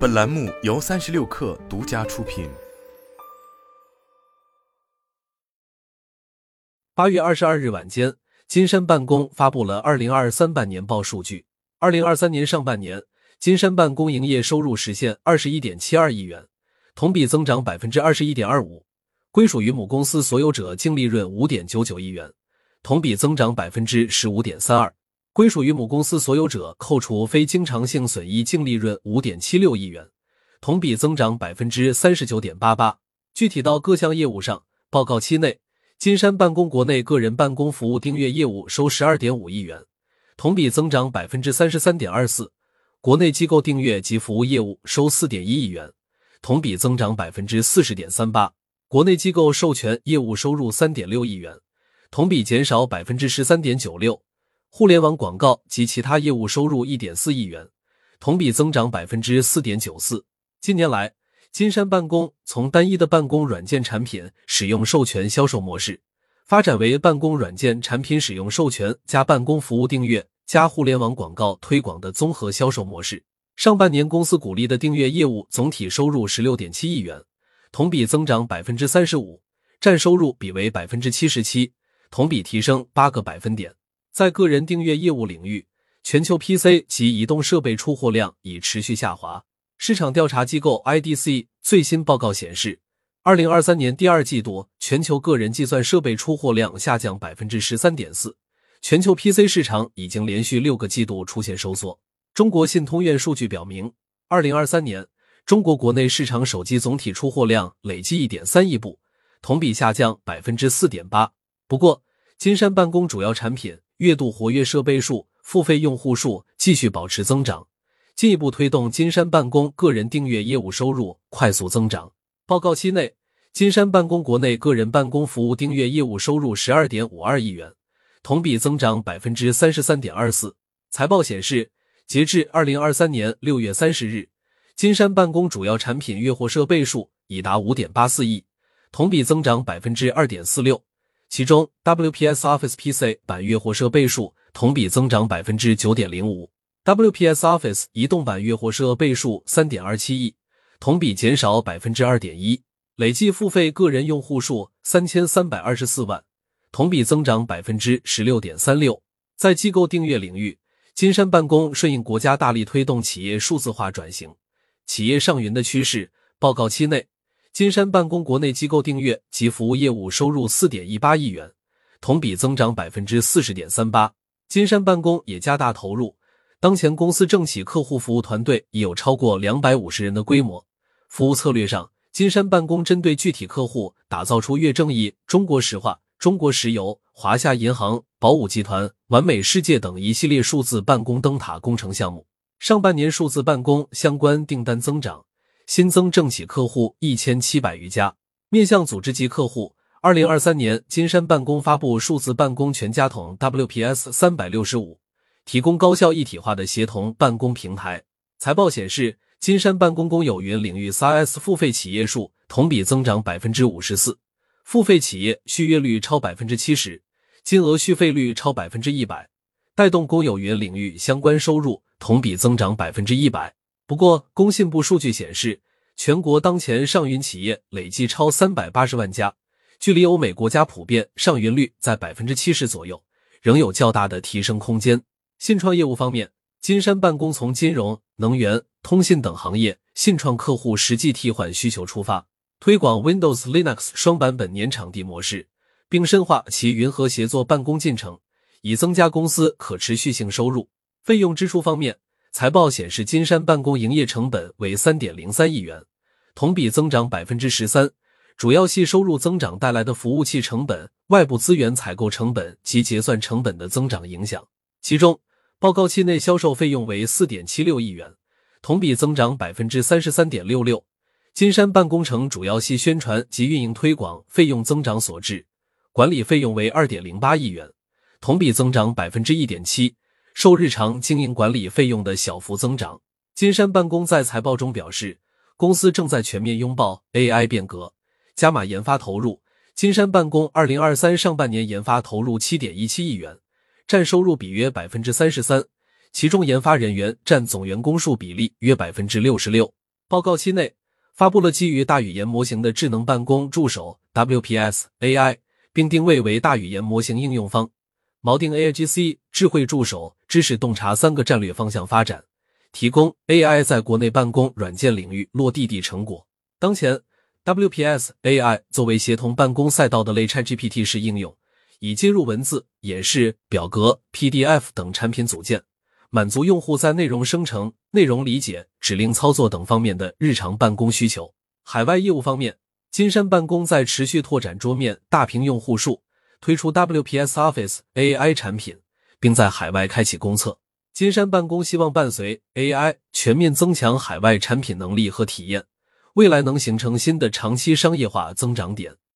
本栏目由三十六氪独家出品。八月二十二日晚间，金山办公发布了二零二三半年报数据。二零二三年上半年，金山办公营业收入实现二十一点七二亿元，同比增长百分之二十一点二五，归属于母公司所有者净利润五点九九亿元，同比增长百分之十五点三二。归属于母公司所有者扣除非经常性损益净利润五点七六亿元，同比增长百分之三十九点八八。具体到各项业务上，报告期内，金山办公国内个人办公服务订阅业务收十二点五亿元，同比增长百分之三十三点二四；国内机构订阅及服务业务收四点一亿元，同比增长百分之四十点三八；国内机构授权业务收入三点六亿元，同比减少百分之十三点九六。互联网广告及其他业务收入一点四亿元，同比增长百分之四点九四。近年来，金山办公从单一的办公软件产品使用授权销售模式，发展为办公软件产品使用授权加办公服务订阅加互联网广告推广的综合销售模式。上半年，公司鼓励的订阅业务总体收入十六点七亿元，同比增长百分之三十五，占收入比为百分之七十七，同比提升八个百分点。在个人订阅业务领域，全球 PC 及移动设备出货量已持续下滑。市场调查机构 IDC 最新报告显示，二零二三年第二季度全球个人计算设备出货量下降百分之十三点四，全球 PC 市场已经连续六个季度出现收缩。中国信通院数据表明，二零二三年中国国内市场手机总体出货量累计一点三亿部，同比下降百分之四点八。不过，金山办公主要产品。月度活跃设备数、付费用户数继续保持增长，进一步推动金山办公个人订阅业务收入快速增长。报告期内，金山办公国内个人办公服务订阅业务收入十二点五二亿元，同比增长百分之三十三点二四。财报显示，截至二零二三年六月三十日，金山办公主要产品月活设备数已达五点八四亿，同比增长百分之二点四六。其中，WPS Office PC 版月活设备数同比增长百分之九点零五，WPS Office 移动版月活设备数三点二七亿，同比减少百分之二点一，累计付费个人用户数三千三百二十四万，同比增长百分之十六点三六。在机构订阅领域，金山办公顺应国家大力推动企业数字化转型、企业上云的趋势，报告期内。金山办公国内机构订阅及服务业务收入四点一八亿元，同比增长百分之四十点三八。金山办公也加大投入，当前公司政企客户服务团队已有超过两百五十人的规模。服务策略上，金山办公针对具体客户打造出粤正义、中国石化、中国石油、华夏银行、宝武集团、完美世界等一系列数字办公灯塔工程项目。上半年数字办公相关订单增长。新增政企客户一千七百余家，面向组织级客户。二零二三年，金山办公发布数字办公全家桶 WPS 三百六十五，提供高效一体化的协同办公平台。财报显示，金山办公公有云领域 SaaS 付费企业数同比增长百分之五十四，付费企业续约率超百分之七十，金额续费率超百分之一百，带动公有云领域相关收入同比增长百分之一百。不过，工信部数据显示，全国当前上云企业累计超三百八十万家，距离欧美国家普遍上云率在百分之七十左右，仍有较大的提升空间。信创业务方面，金山办公从金融、能源、通信等行业信创客户实际替换需求出发，推广 Windows、Linux 双版本年场地模式，并深化其云和协作办公进程，以增加公司可持续性收入。费用支出方面。财报显示，金山办公营业成本为三点零三亿元，同比增长百分之十三，主要系收入增长带来的服务器成本、外部资源采购成本及结算成本的增长影响。其中，报告期内销售费用为四点七六亿元，同比增长百分之三十三点六六。金山办公城主要系宣传及运营推广费用增长所致，管理费用为二点零八亿元，同比增长百分之一点七。受日常经营管理费用的小幅增长，金山办公在财报中表示，公司正在全面拥抱 AI 变革，加码研发投入。金山办公二零二三上半年研发投入七点一七亿元，占收入比约百分之三十三，其中研发人员占总员工数比例约百分之六十六。报告期内，发布了基于大语言模型的智能办公助手 WPS AI，并定位为大语言模型应用方。锚定 AIGC 智慧助手知识洞察三个战略方向发展，提供 AI 在国内办公软件领域落地的成果。当前，WPS AI 作为协同办公赛道的类 ChatGPT 式应用，已接入文字、演示、表格、PDF 等产品组件，满足用户在内容生成、内容理解、指令操作等方面的日常办公需求。海外业务方面，金山办公在持续拓展桌面大屏用户数。推出 WPS Office AI 产品，并在海外开启公测。金山办公希望伴随 AI 全面增强海外产品能力和体验，未来能形成新的长期商业化增长点。